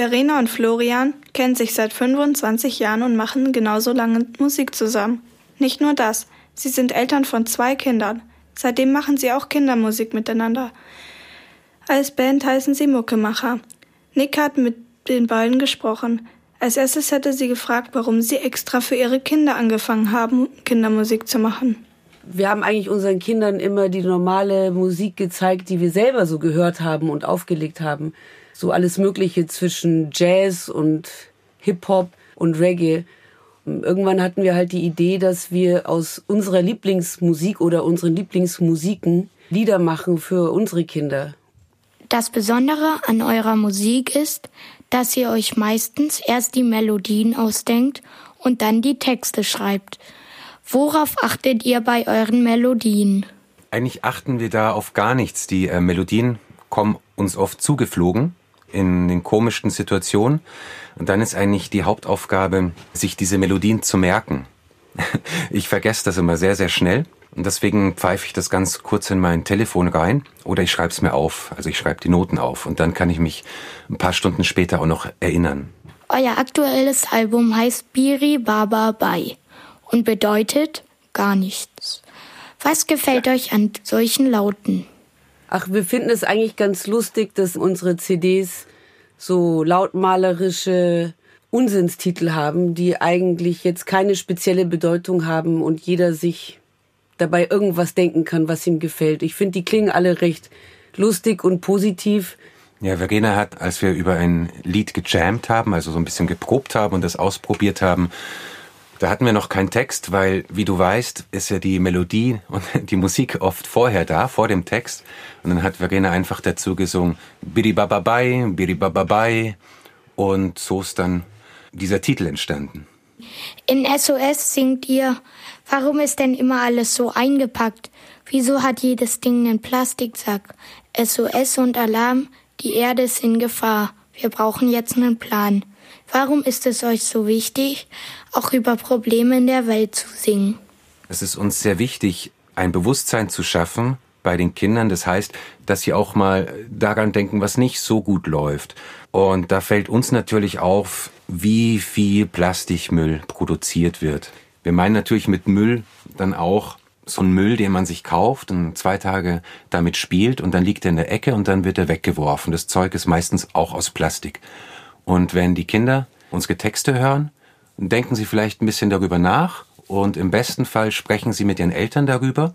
Verena und Florian kennen sich seit 25 Jahren und machen genauso lange Musik zusammen. Nicht nur das, sie sind Eltern von zwei Kindern. Seitdem machen sie auch Kindermusik miteinander. Als Band heißen sie Muckemacher. Nick hat mit den beiden gesprochen. Als erstes hätte sie gefragt, warum sie extra für ihre Kinder angefangen haben, Kindermusik zu machen. Wir haben eigentlich unseren Kindern immer die normale Musik gezeigt, die wir selber so gehört haben und aufgelegt haben. So alles Mögliche zwischen Jazz und Hip-Hop und Reggae. Irgendwann hatten wir halt die Idee, dass wir aus unserer Lieblingsmusik oder unseren Lieblingsmusiken Lieder machen für unsere Kinder. Das Besondere an eurer Musik ist, dass ihr euch meistens erst die Melodien ausdenkt und dann die Texte schreibt. Worauf achtet ihr bei euren Melodien? Eigentlich achten wir da auf gar nichts. Die äh, Melodien kommen uns oft zugeflogen in den komischsten Situationen. Und dann ist eigentlich die Hauptaufgabe, sich diese Melodien zu merken. Ich vergesse das immer sehr, sehr schnell. Und deswegen pfeife ich das ganz kurz in mein Telefon rein oder ich schreibe es mir auf. Also ich schreibe die Noten auf und dann kann ich mich ein paar Stunden später auch noch erinnern. Euer aktuelles Album heißt Biri Baba Bai und bedeutet gar nichts. Was gefällt euch an solchen Lauten? Ach, wir finden es eigentlich ganz lustig, dass unsere CDs so lautmalerische Unsinnstitel haben, die eigentlich jetzt keine spezielle Bedeutung haben und jeder sich dabei irgendwas denken kann, was ihm gefällt. Ich finde, die klingen alle recht lustig und positiv. Ja, Verena hat, als wir über ein Lied gejammt haben, also so ein bisschen geprobt haben und das ausprobiert haben, da hatten wir noch keinen Text, weil, wie du weißt, ist ja die Melodie und die Musik oft vorher da, vor dem Text. Und dann hat Verena einfach dazu gesungen, Bidi Bababai, Bidi Bababai. Und so ist dann dieser Titel entstanden. In SOS singt ihr, warum ist denn immer alles so eingepackt? Wieso hat jedes Ding einen Plastiksack? SOS und Alarm, die Erde ist in Gefahr. Wir brauchen jetzt einen Plan. Warum ist es euch so wichtig, auch über Probleme in der Welt zu singen? Es ist uns sehr wichtig, ein Bewusstsein zu schaffen bei den Kindern. Das heißt, dass sie auch mal daran denken, was nicht so gut läuft. Und da fällt uns natürlich auf, wie viel Plastikmüll produziert wird. Wir meinen natürlich mit Müll dann auch so einen Müll, den man sich kauft und zwei Tage damit spielt und dann liegt er in der Ecke und dann wird er weggeworfen. Das Zeug ist meistens auch aus Plastik. Und wenn die Kinder unsere Texte hören, denken sie vielleicht ein bisschen darüber nach und im besten Fall sprechen sie mit ihren Eltern darüber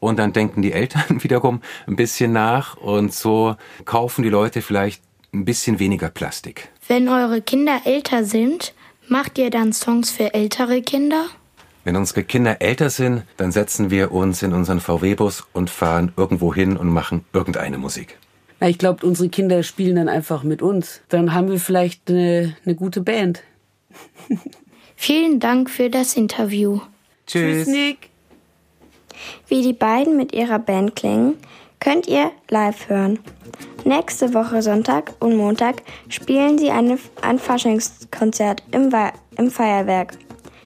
und dann denken die Eltern wiederum ein bisschen nach und so kaufen die Leute vielleicht ein bisschen weniger Plastik. Wenn eure Kinder älter sind, macht ihr dann Songs für ältere Kinder? Wenn unsere Kinder älter sind, dann setzen wir uns in unseren VW-Bus und fahren irgendwo hin und machen irgendeine Musik. Na, ich glaube, unsere Kinder spielen dann einfach mit uns. Dann haben wir vielleicht eine, eine gute Band. Vielen Dank für das Interview. Tschüss. Tschüss, Nick. Wie die beiden mit ihrer Band klingen, könnt ihr live hören. Nächste Woche Sonntag und Montag spielen sie eine, ein Faschingskonzert im, im Feuerwerk.